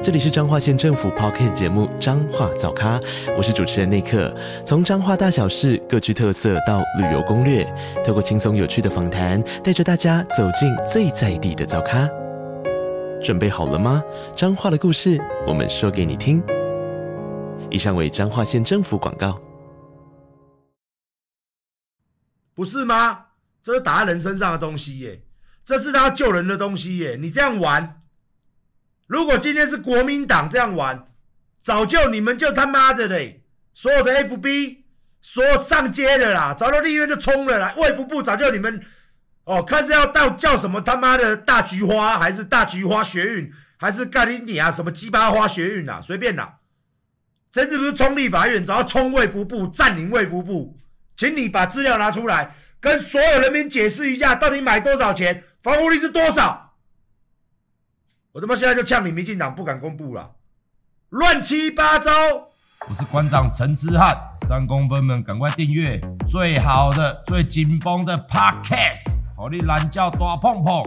这里是彰化县政府 Podcast 节目《彰化早咖》，我是主持人内克。从彰化大小事各具特色到旅游攻略，透过轻松有趣的访谈，带着大家走进最在地的早咖。准备好了吗？彰化的故事，我们说给你听。以上为彰化县政府广告。不是吗？这是打人身上的东西耶，这是他救人的东西耶。你这样玩。如果今天是国民党这样玩，早就你们就他妈的嘞，所有的 FB 所有上街的啦，早就立院就冲了啦，卫福部早就你们哦，看是要到叫什么他妈的大菊花，还是大菊花学运，还是盖里尼啊什么鸡巴花学运啊，随便啦。真是不是冲立法院，只要冲卫福部，占领卫福部，请你把资料拿出来，跟所有人民解释一下，到底买多少钱，防护率是多少。我他妈现在就呛你，民进党不敢公布了，乱七八糟。我是馆长陈之汉，三公分们赶快订阅最好的、最紧绷的 Podcast，好你懒觉大碰碰。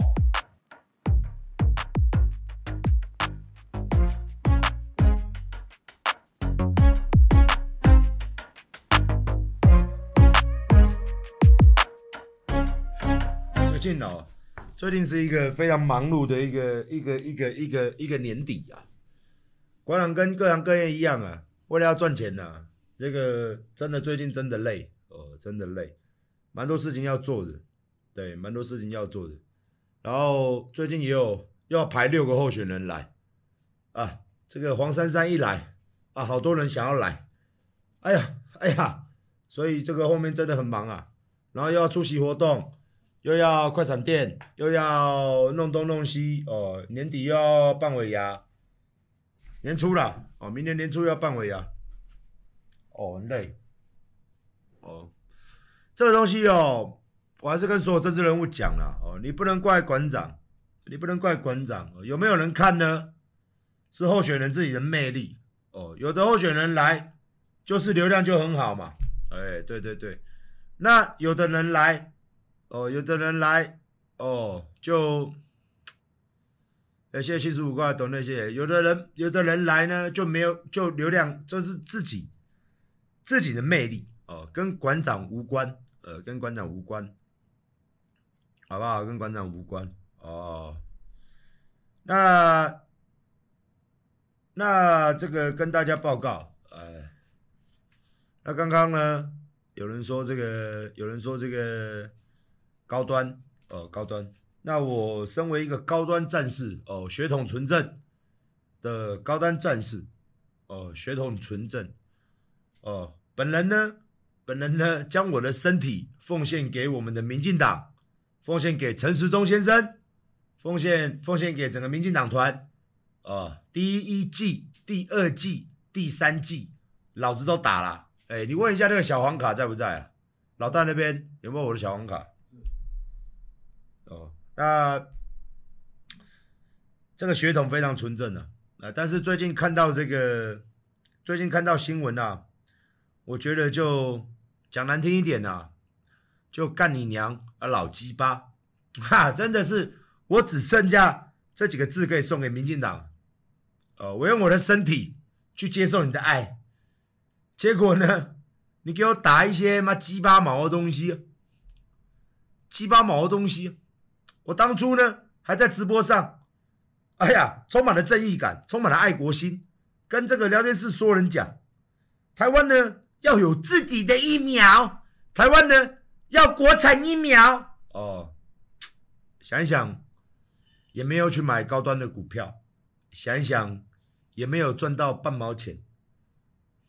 最近哦。最近是一个非常忙碌的一个一个一个一个一个年底啊，馆长跟各行各业一样啊，为了要赚钱呐、这个真的最近真的累。哦，真的累，蛮多事情要做的，对，蛮多事情要做的。然后最近也有要排六个候选人来。啊，这个黄珊珊一来啊，好多人想要来，哎呀哎呀，所以这个后面真的很忙啊，然后又要出席活动。又要快闪店，又要弄东弄西哦，年底又要办尾牙，年初了哦，明年年初要办尾牙，哦，累，哦，这个东西哦，我还是跟所有政治人物讲了哦，你不能怪馆长，你不能怪馆长，有没有人看呢？是候选人自己的魅力哦，有的候选人来就是流量就很好嘛，哎，对对对，那有的人来。哦，有的人来，哦，就，呃，谢谢七十五块懂那些。有的人，有的人来呢，就没有，就流量，这是自己自己的魅力哦，跟馆长无关，呃，跟馆长无关，好不好？跟馆长无关哦。那那这个跟大家报告，呃，那刚刚呢，有人说这个，有人说这个。高端，呃，高端。那我身为一个高端战士，哦，血统纯正的高端战士，哦，血统纯正，哦，本人呢，本人呢，将我的身体奉献给我们的民进党，奉献给陈时中先生，奉献奉献给整个民进党团，哦，第一季、第二季、第三季，老子都打了。哎，你问一下那个小黄卡在不在啊？老大那边有没有我的小黄卡？哦，那这个血统非常纯正的啊，但是最近看到这个，最近看到新闻啊，我觉得就讲难听一点啊，就干你娘啊老鸡巴，哈，真的是我只剩下这几个字可以送给民进党，呃，我用我的身体去接受你的爱，结果呢，你给我打一些妈鸡巴毛的东西，鸡巴毛的东西。我当初呢，还在直播上，哎呀，充满了正义感，充满了爱国心，跟这个聊天室所有人讲，台湾呢要有自己的疫苗，台湾呢要国产疫苗。哦，想一想，也没有去买高端的股票，想一想，也没有赚到半毛钱。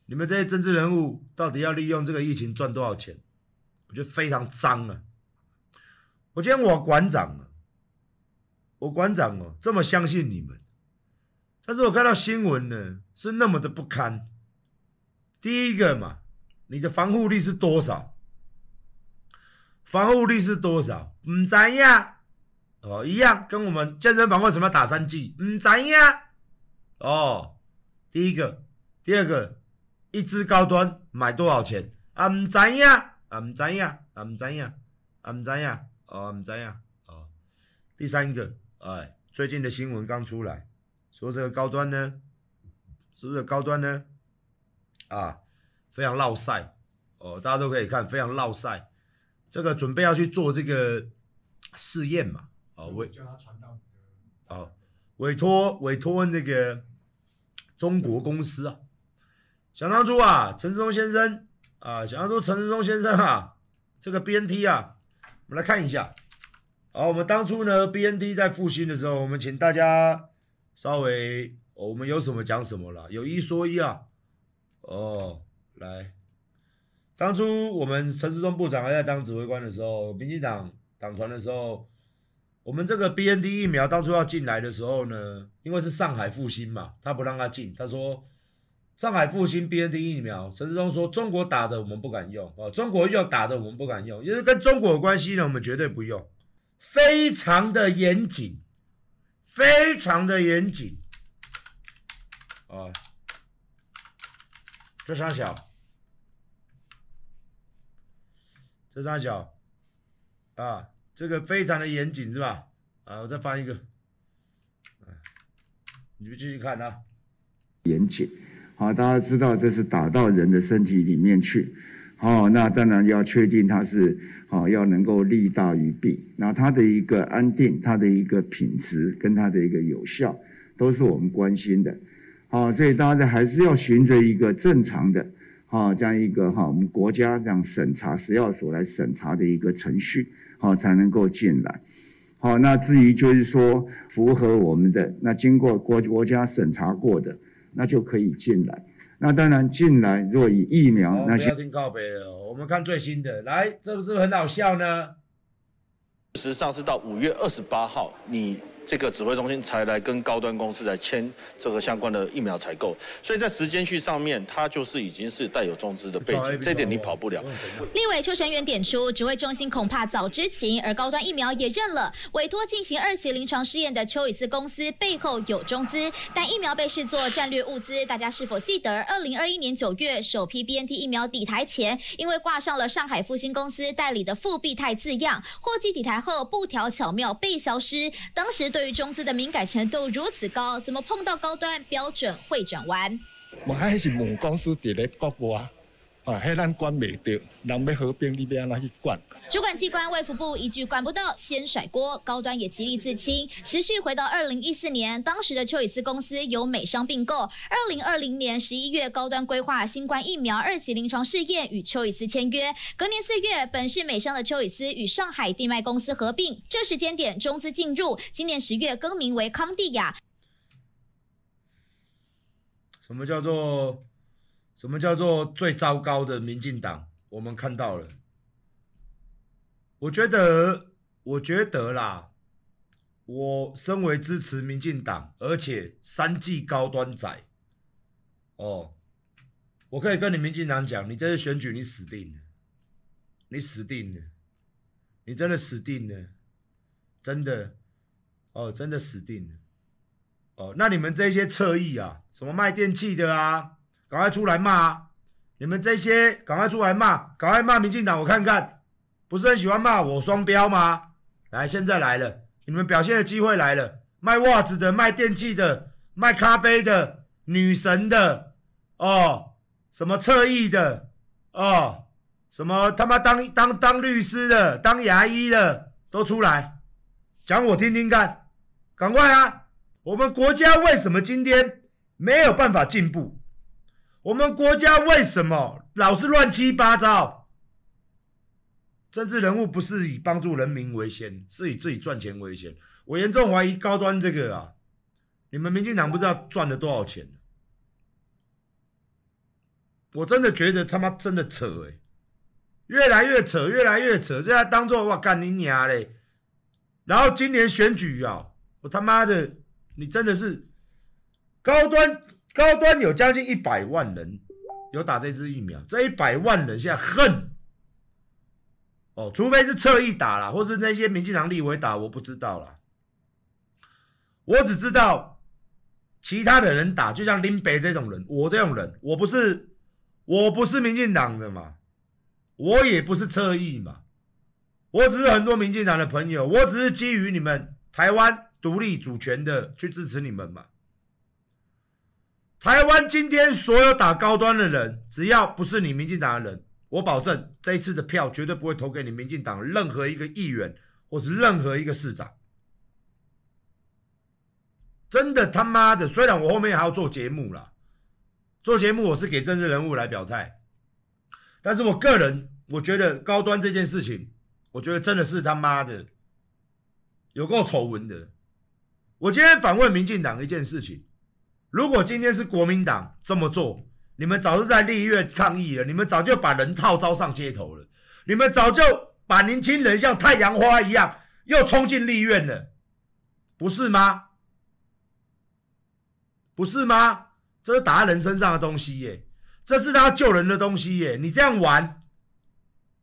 你们这些政治人物到底要利用这个疫情赚多少钱？我觉得非常脏啊！我今天我馆长啊，我馆长哦，这么相信你们，但是我看到新闻呢，是那么的不堪。第一个嘛，你的防护力是多少？防护力是多少？唔知呀。哦，一样，跟我们健身房为什么打三剂？唔知呀。哦，第一个，第二个，一支高端买多少钱？啊，唔知呀，啊，唔知呀，啊，唔知呀，啊，唔知呀，哦，唔知呀。哦，第三个，哎，最近的新闻刚出来，说这个高端呢，说这个高端呢，啊，非常落赛。哦，大家都可以看，非常落赛。这个准备要去做这个试验嘛？哦，委哦，委托委托那个中国公司啊。想当初啊，陈世忠先生啊，想当初陈世忠先生啊，这个 BNT 啊，我们来看一下。好，我们当初呢，BNT 在复兴的时候，我们请大家稍微，哦、我们有什么讲什么了，有一说一啊。哦，来。当初我们陈世忠部长还在当指挥官的时候，民进党党团的时候，我们这个 BNT 疫苗当初要进来的时候呢，因为是上海复兴嘛，他不让他进，他说上海复兴 BNT 疫苗，陈志忠说中国打的我们不敢用啊，中国要打的我们不敢用，因为跟中国有关系呢，我们绝对不用，非常的严谨，非常的严谨，啊，这三小。这三小啊，这个非常的严谨是吧？啊，我再翻一个，你们继续看啊。严谨，啊，大家知道这是打到人的身体里面去，好，那当然要确定它是好，要能够利大于弊，那它的一个安定，它的一个品质跟它的一个有效，都是我们关心的，好，所以大家还是要循着一个正常的。啊，这样一个哈，我们国家这样审查食药所来审查的一个程序，好才能够进来。好，那至于就是说符合我们的，那经过国国家审查过的，那就可以进来。那当然进来若以疫苗，那些不要听告别了，我们看最新的，来，这不是很好笑呢？事实上是到五月二十八号，你。这个指挥中心才来跟高端公司来签这个相关的疫苗采购，所以在时间序上面，它就是已经是带有中资的背景，这点你跑不了。立委邱成元点出，指挥中心恐怕早知情，而高端疫苗也认了，委托进行二期临床试验的丘尔斯公司背后有中资，但疫苗被视作战略物资。大家是否记得，二零二一年九月首批 BNT 疫苗抵台前，因为挂上了上海复星公司代理的复必泰字样，货机抵台后布条巧妙被消失，当时。对于中资的敏感程度如此高，怎么碰到高端标准会转弯？我还是母公司在咧国外，啊，还咱管未到，人要合并，你要安怎去管？主管机关卫福部一句管不到，先甩锅，高端也极力自清。时序回到二零一四年，当时的丘尔斯公司由美商并购。二零二零年十一月，高端规划新冠疫苗二期临床试验，与丘尔斯签约。隔年四月，本是美商的丘尔斯与上海地脉公司合并，这时间点中资进入。今年十月更名为康帝亚。什么叫做什么叫做最糟糕的民进党？我们看到了。我觉得，我觉得啦，我身为支持民进党，而且三剂高端仔，哦，我可以跟你民进党讲，你这次选举你死定了，你死定了，你真的死定了，真的，哦，真的死定了，哦，那你们这些侧翼啊，什么卖电器的啊，赶快出来骂啊，你们这些赶快出来骂，赶快骂民进党，我看看。不是很喜欢骂我双标吗？来，现在来了，你们表现的机会来了。卖袜子的、卖电器的、卖咖啡的、女神的，哦，什么侧翼的，哦，什么他妈当当当律师的、当牙医的，都出来讲我听听看，赶快啊！我们国家为什么今天没有办法进步？我们国家为什么老是乱七八糟？政治人物不是以帮助人民为先，是以自己赚钱为先。我严重怀疑高端这个啊，你们民进党不知道赚了多少钱。我真的觉得他妈真的扯诶、欸，越来越扯，越来越扯。现在当做我干你娘嘞！然后今年选举啊，我他妈的，你真的是高端高端有将近一百万人有打这支疫苗，这一百万人现在恨。哦，除非是侧翼打啦，或是那些民进党立委打，我不知道啦。我只知道其他的人打，就像林北这种人，我这种人，我不是我不是民进党的嘛，我也不是侧翼嘛，我只是很多民进党的朋友，我只是基于你们台湾独立主权的去支持你们嘛。台湾今天所有打高端的人，只要不是你民进党的人，我保证这一次的票绝对不会投给你民进党任何一个议员或是任何一个市长。真的他妈的，虽然我后面还要做节目啦，做节目我是给政治人物来表态，但是我个人我觉得高端这件事情，我觉得真的是他妈的有够丑闻的。我今天反问民进党一件事情。如果今天是国民党这么做，你们早就在立院抗议了，你们早就把人套招上街头了，你们早就把年轻人像太阳花一样又冲进立院了，不是吗？不是吗？这是打人身上的东西耶，这是他救人的东西耶，你这样玩，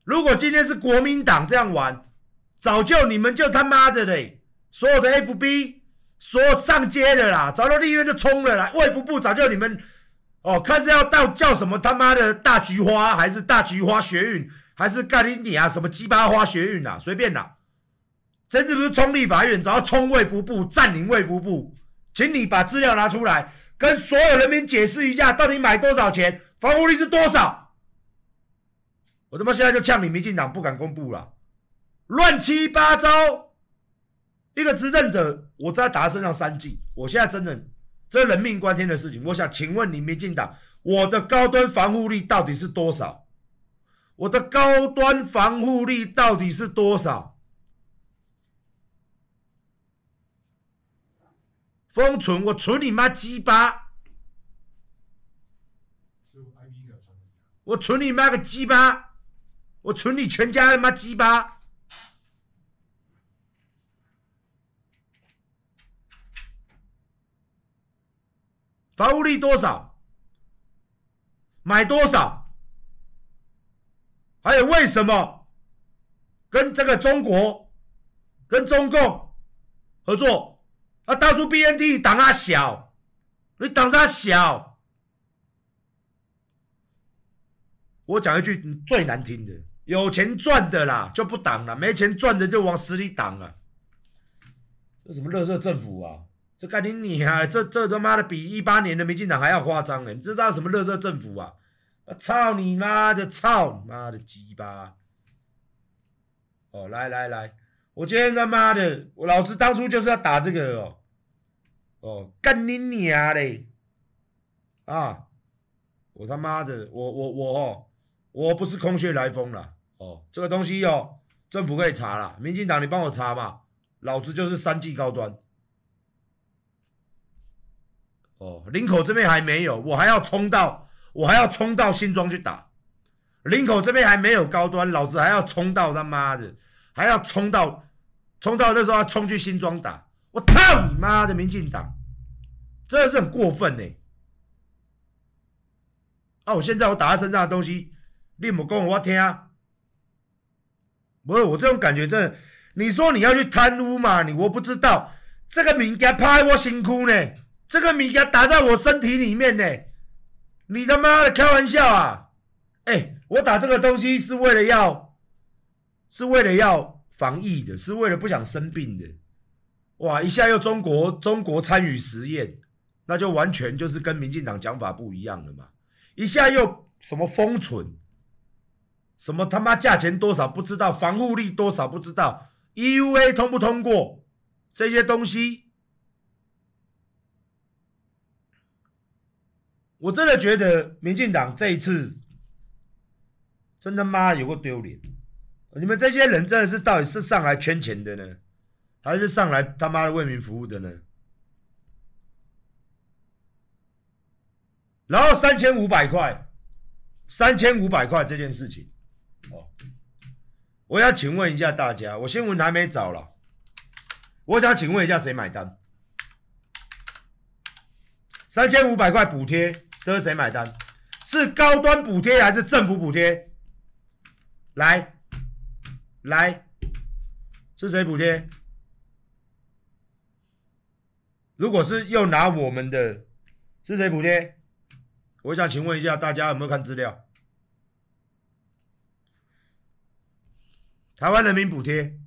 如果今天是国民党这样玩，早就你们就他妈的嘞，所有的 FB。说上街的啦，找到立院就冲了啦。卫福部早就你们哦，看是要到叫什么他妈的大菊花，还是大菊花学运，还是干你你啊什么鸡巴花学运啊，随便啦。真是不是冲立法院，只要冲卫福部，占领卫福部，请你把资料拿出来，跟所有人民解释一下，到底买多少钱，防护力是多少。我他妈现在就呛你民进党不敢公布了，乱七八糟。一个执政者，我在打他身上三剂。我现在真的，这人命关天的事情，我想请问你，民进党，我的高端防护力到底是多少？我的高端防护力到底是多少？封存，我存你妈鸡巴！我存你妈个鸡巴！我存你全家他妈鸡巴！防护力多少？买多少？还有为什么跟这个中国、跟中共合作？啊，当初 BNT 挡他小，你挡他小。我讲一句最难听的：有钱赚的啦就不挡了，没钱赚的就往死里挡啊。这什么垃圾政府啊？这干你你啊！这这他妈的比一八年的民进党还要夸张哎！你知道什么垃圾政府啊？我操你妈的！操你妈的鸡巴！哦，来来来，我今天他妈的，我老子当初就是要打这个哦哦，干你娘嘞！啊，我他妈的，我我我哦，我不是空穴来风了哦，这个东西哦，政府可以查了，民进党你帮我查嘛，老子就是三剂高端。哦，林口这边还没有，我还要冲到，我还要冲到新庄去打。林口这边还没有高端，老子还要冲到他妈的，还要冲到，冲到那时候要冲去新庄打。我操你妈的，民进党，真的是很过分呢。啊，我现在我打在身上的东西，你莫讲我听啊。不是我这种感觉，真的，你说你要去贪污嘛？你我不知道，这个物件拍我辛苦呢。这个米给打在我身体里面呢，你他妈的开玩笑啊！哎，我打这个东西是为了要，是为了要防疫的，是为了不想生病的。哇，一下又中国中国参与实验，那就完全就是跟民进党讲法不一样了嘛。一下又什么封存，什么他妈价钱多少不知道，防护力多少不知道，EUA 通不通过这些东西。我真的觉得民进党这一次真他妈有够丢脸！你们这些人真的是到底是上来圈钱的呢，还是上来他妈的为民服务的呢？然后三千五百块，三千五百块这件事情，哦，我要请问一下大家，我新闻还没找了，我想请问一下谁买单？三千五百块补贴。这是谁买单？是高端补贴还是政府补贴？来，来，是谁补贴？如果是又拿我们的，是谁补贴？我想请问一下大家有没有看资料？台湾人民补贴，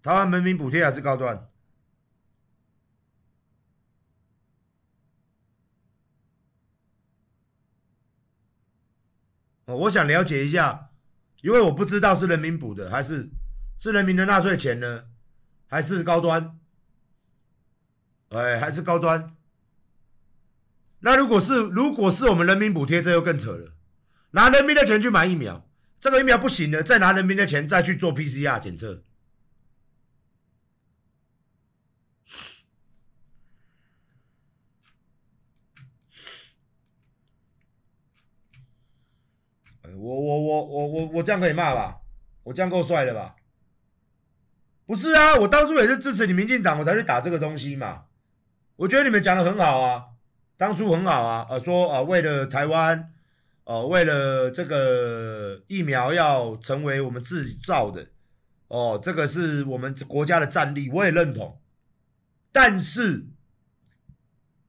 台湾人民补贴还是高端？哦，我想了解一下，因为我不知道是人民补的还是是人民的纳税钱呢，还是高端？哎，还是高端？那如果是如果是我们人民补贴，这又更扯了，拿人民的钱去买疫苗。这个疫苗不行了，再拿人民的钱再去做 PCR 检测。我我我我我我这样可以骂吧？我这样够帅的吧？不是啊，我当初也是支持你民进党，我才去打这个东西嘛。我觉得你们讲的很好啊，当初很好啊，呃，说啊，为了台湾。哦，为了这个疫苗要成为我们自己造的，哦，这个是我们国家的战力，我也认同。但是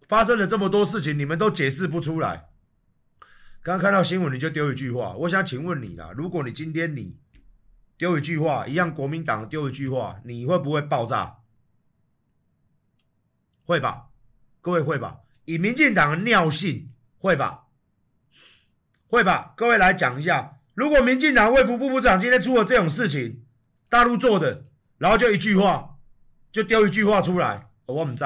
发生了这么多事情，你们都解释不出来。刚看到新闻，你就丢一句话，我想请问你啦，如果你今天你丢一句话，一样国民党丢一句话，你会不会爆炸？会吧，各位会吧？以民进党的尿性，会吧？会吧，各位来讲一下，如果民进党卫福部部长今天出了这种事情，大陆做的，然后就一句话，就丢一句话出来，我唔知，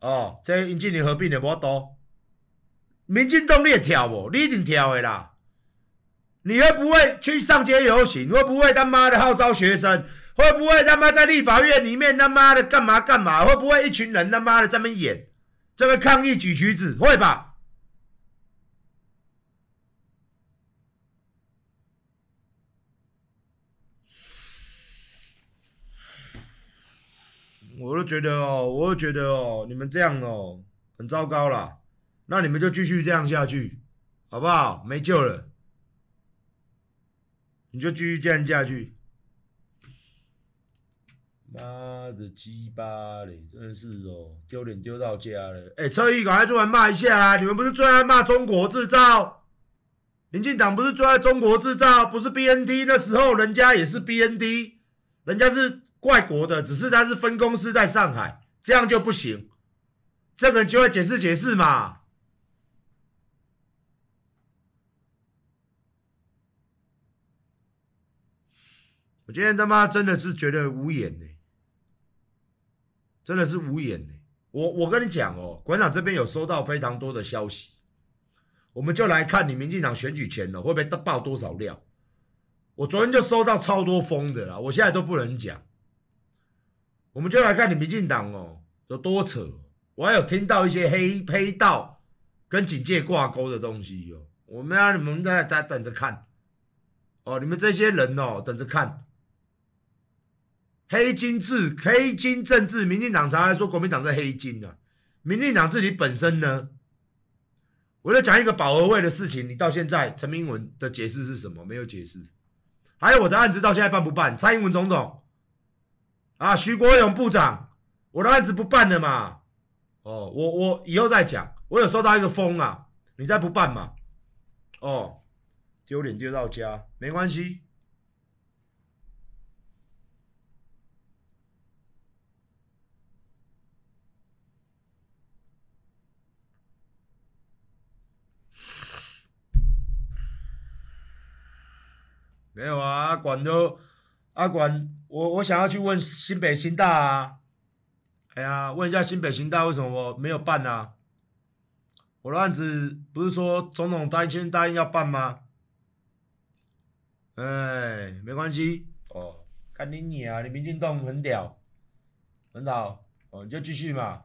哦，这引进你合并的无多，民进党你也跳不？你一定跳的啦，你会不会去上街游行？会不会他妈的号召学生？会不会他妈在立法院里面他妈的干嘛干嘛？会不会一群人他妈的在那演这个抗议举旗子？会吧？我都觉得哦，我都觉得哦，你们这样哦，很糟糕啦。那你们就继续这样下去，好不好？没救了，你就继续这样下去。妈的鸡巴嘞，真的是哦，丢脸丢到家了。哎，车毅赶快出来骂一下啊！你们不是最爱骂中国制造？民进党不是最爱中国制造？不是 BNT 那时候人家也是 BNT，人家是。怪国的，只是他是分公司在上海，这样就不行。这个人就会解释解释嘛。我今天他妈真的是觉得无言呢，真的是无言呢。我我跟你讲哦，馆长这边有收到非常多的消息，我们就来看你民进党选举前了会不会爆多少料。我昨天就收到超多封的啦，我现在都不能讲。我们就来看你民进党哦，有多扯！我还有听到一些黑黑道跟警界挂钩的东西哦。我们让你们在在等着看哦，你们这些人哦，等着看黑金制、黑金政治。民进党常常说国民党是黑金的，民进党自己本身呢？我在讲一个保和位的事情，你到现在陈明文的解释是什么？没有解释。还有我的案子到现在办不办？蔡英文总统。啊，徐国勇部长，我的案子不办了嘛？哦，我我以后再讲。我有收到一个风啊，你再不办嘛？哦，丢脸丢到家，没关系。没有啊，阿管都。阿管，我我想要去问新北新大啊，哎呀，问一下新北新大为什么我没有办啊？我的案子不是说总统答应答应要办吗？哎，没关系哦，看你你啊，你民进党很屌，很好哦，你就继续嘛，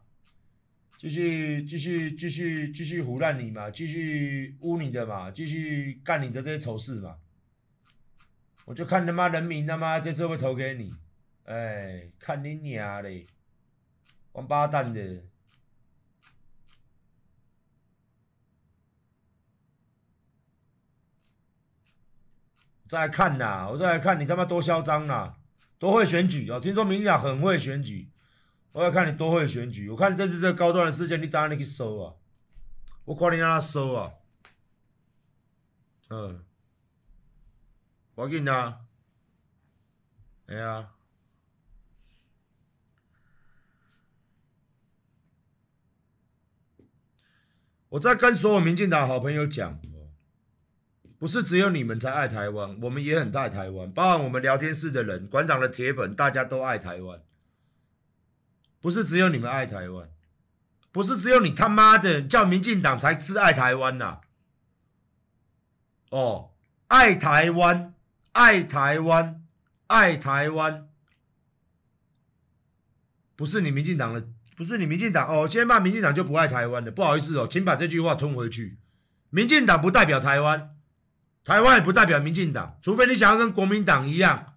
继续继续继续继续胡乱你嘛，继续污你的嘛，继续干你的这些丑事嘛。我就看他妈人民他妈这次会投给你，哎，看你娘嘞，王八蛋的！再来看呐，我再来看你他妈多嚣张呐，多会选举哦！听说民进党很会选举，我要看你多会选举。我看这次这高端的事件，你咋样你去搜啊？我管你让他收啊！嗯，我跟你啊，哎呀。我在跟所有民进党好朋友讲，不是只有你们才爱台湾，我们也很爱台湾，包含我们聊天室的人、馆长的铁粉，大家都爱台湾。不是只有你们爱台湾，不是只有你他妈的叫民进党才是爱台湾呐、哦，爱台湾，爱台湾，爱台湾，不是你民进党的。不是你民进党哦，现在骂民进党就不爱台湾的，不好意思哦，请把这句话吞回去。民进党不代表台湾，台湾也不代表民进党，除非你想要跟国民党一样，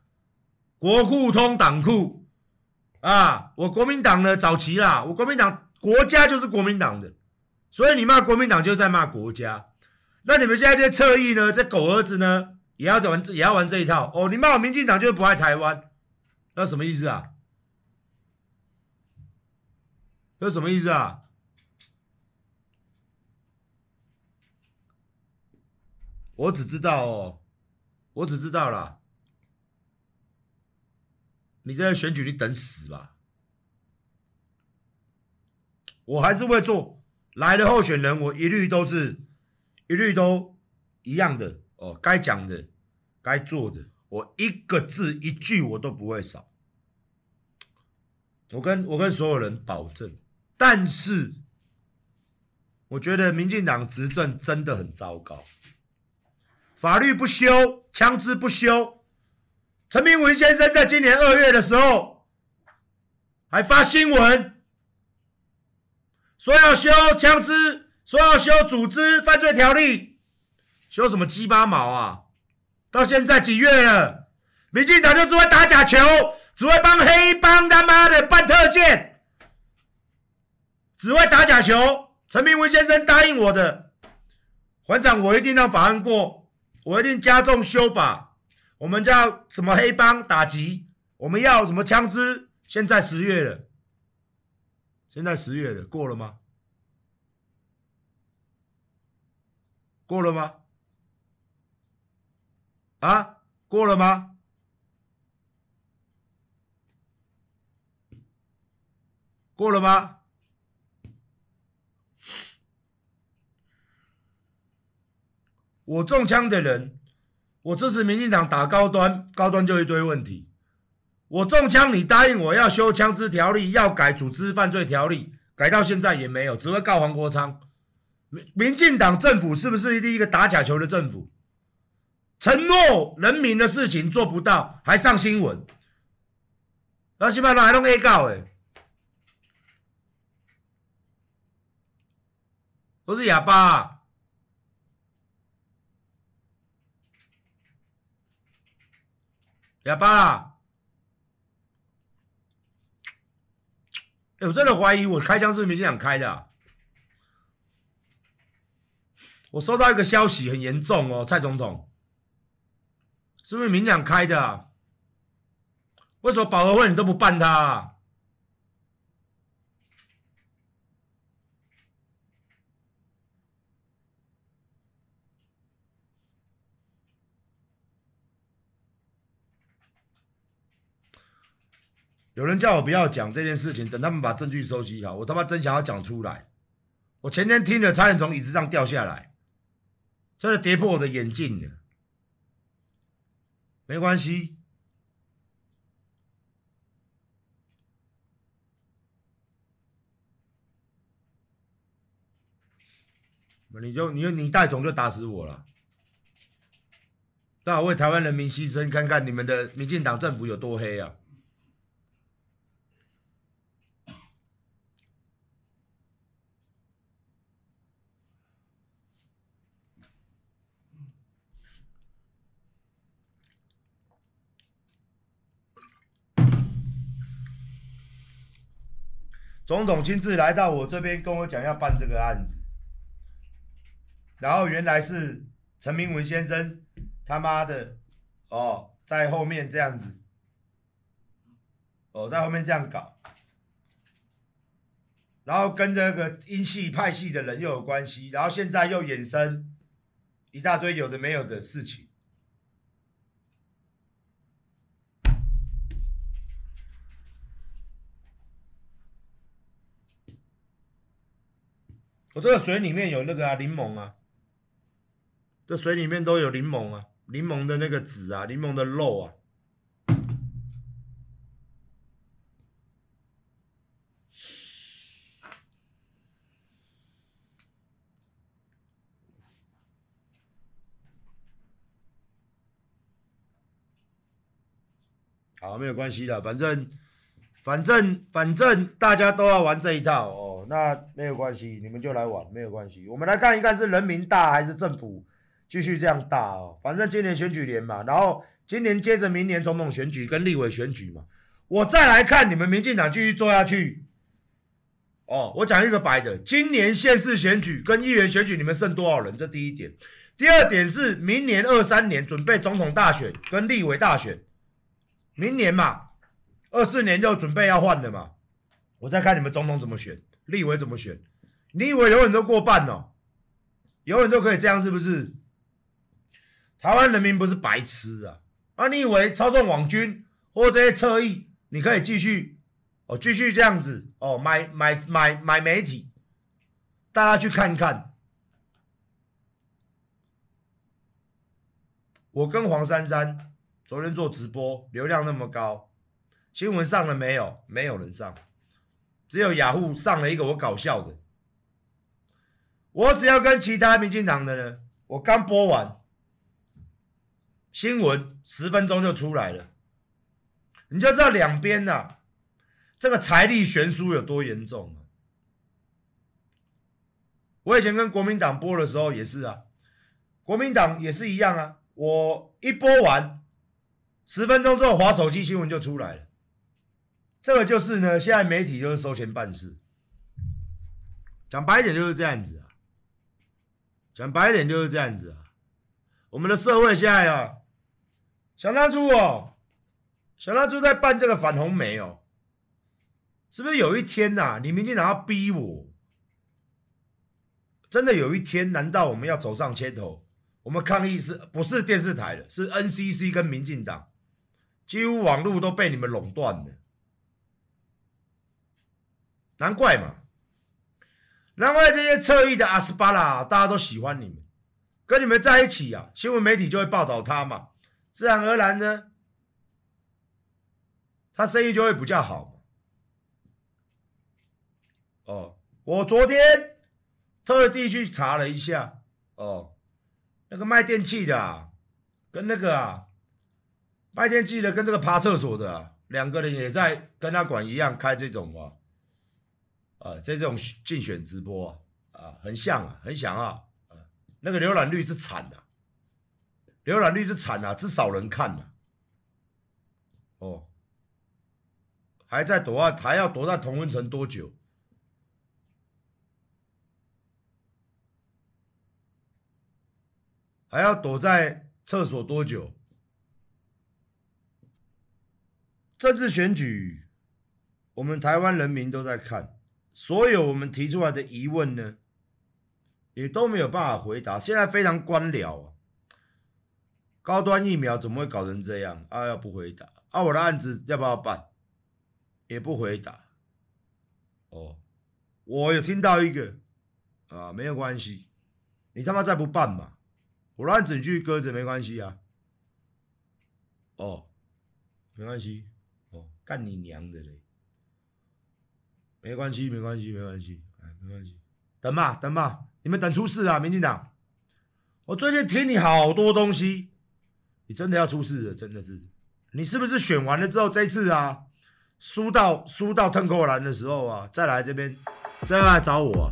国库通党库啊。我国民党呢早期啦，我国民党国家就是国民党的，所以你骂国民党就在骂国家。那你们现在这些侧翼呢，这狗儿子呢，也要玩也要玩这一套哦。你骂我民进党就是不爱台湾，那什么意思啊？这什么意思啊？我只知道哦，我只知道啦。你在选举，里等死吧！我还是会做来的候选人，我一律都是，一律都一样的哦。该讲的，该做的，我一个字一句我都不会少。我跟我跟所有人保证。但是，我觉得民进党执政真的很糟糕，法律不修，枪支不修。陈明文先生在今年二月的时候，还发新闻，说要修枪支，说要修组织犯罪条例，修什么鸡巴毛啊？到现在几月了？民进党就只会打假球，只会帮黑帮他妈的办特件。只会打假球，陈明文先生答应我的，馆长，我一定让法案过，我一定加重修法。我们叫什么黑帮打击？我们要什么枪支？现在十月了，现在十月了，过了吗？过了吗？啊，过了吗？过了吗？我中枪的人，我支持民进党打高端，高端就一堆问题。我中枪，你答应我要修枪支条例，要改组织犯罪条例，改到现在也没有，只会告黄国昌。民民进党政府是不是第一个打假球的政府？承诺人民的事情做不到，还上新闻，那起码都还弄 A 告诶，都是哑巴。哑巴啦！哎，我真的怀疑我开枪是不是民进党开的？我收到一个消息，很严重哦，蔡总统，是不是民进党开的啊？为什么保和会你都不办他啊？有人叫我不要讲这件事情，等他们把证据收集好，我他妈真想要讲出来。我前天听了，差点从椅子上掉下来，真的跌破我的眼镜了。没关系，你就你你带种就打死我了。那我为台湾人民牺牲，看看你们的民进党政府有多黑啊！总统亲自来到我这边，跟我讲要办这个案子，然后原来是陈明文先生他妈的哦，在后面这样子，哦，在后面这样搞，然后跟这个英系派系的人又有关系，然后现在又衍生一大堆有的没有的事情。我这个水里面有那个啊，柠檬啊，这水里面都有柠檬啊，柠檬的那个籽啊，柠檬的肉啊。好，没有关系的，反正。反正反正大家都要玩这一套哦，那没有关系，你们就来玩，没有关系。我们来看一看是人民大还是政府继续这样大哦。反正今年选举年嘛，然后今年接着明年总统选举跟立委选举嘛，我再来看你们民进党继续做下去。哦，我讲一个白的，今年县市选举跟议员选举你们剩多少人？这第一点。第二点是明年二三年准备总统大选跟立委大选，明年嘛。二四年就准备要换的嘛，我再看你们总统怎么选，立委怎么选，你以为永远都过半哦？永远都可以这样是不是？台湾人民不是白痴啊！啊，你以为操纵网军或这些侧翼，你可以继续哦，继续这样子哦，买买买买媒体，大家去看看，我跟黄珊珊昨天做直播，流量那么高。新闻上了没有？没有人上，只有雅虎上了一个我搞笑的。我只要跟其他民进党的呢，我刚播完新闻，十分钟就出来了，你就知道两边呐，这个财力悬殊有多严重。我以前跟国民党播的时候也是啊，国民党也是一样啊，我一播完十分钟之后，滑手机新闻就出来了。这个就是呢，现在媒体就是收钱办事，讲白一点就是这样子啊，讲白一点就是这样子啊。我们的社会现在啊，想当初哦，想当初在办这个反红媒哦，是不是有一天呐、啊，你民进党要逼我？真的有一天，难道我们要走上街头？我们抗议是不是电视台的？是 NCC 跟民进党，几乎网络都被你们垄断了。难怪嘛，难怪这些侧翼的阿斯巴拉大家都喜欢你们，跟你们在一起啊，新闻媒体就会报道他嘛，自然而然呢，他生意就会比较好。哦，我昨天特地去查了一下，哦，那个卖电器的啊，跟那个啊卖电器的跟这个爬厕所的啊，两个人也在跟他管一样开这种啊。啊，在这种竞选直播啊，啊，很像啊，很像啊，啊，那个浏览率是惨的，浏览率是惨啊，至少人看啊，哦，还在躲啊，还要躲在同温层多久？还要躲在厕所多久？政治选举，我们台湾人民都在看。所有我们提出来的疑问呢，也都没有办法回答。现在非常官僚啊，高端疫苗怎么会搞成这样？啊，要不回答啊，我的案子要不要办？也不回答。哦，我有听到一个啊，没有关系，你他妈再不办嘛，我的案子你继续搁着没关系啊。哦，没关系，哦，干你娘的嘞！没关系，没关系，没关系，哎，没关系，等吧，等吧，你们等出事啊，民进党！我最近听你好多东西，你真的要出事了，真的是，你是不是选完了之后，这次啊，输到输到腾扣栏的时候啊，再来这边，再来找我？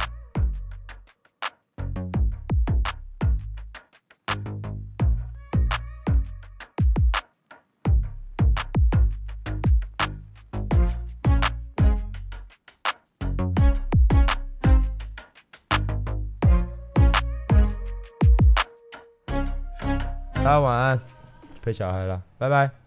陪小孩了，拜拜。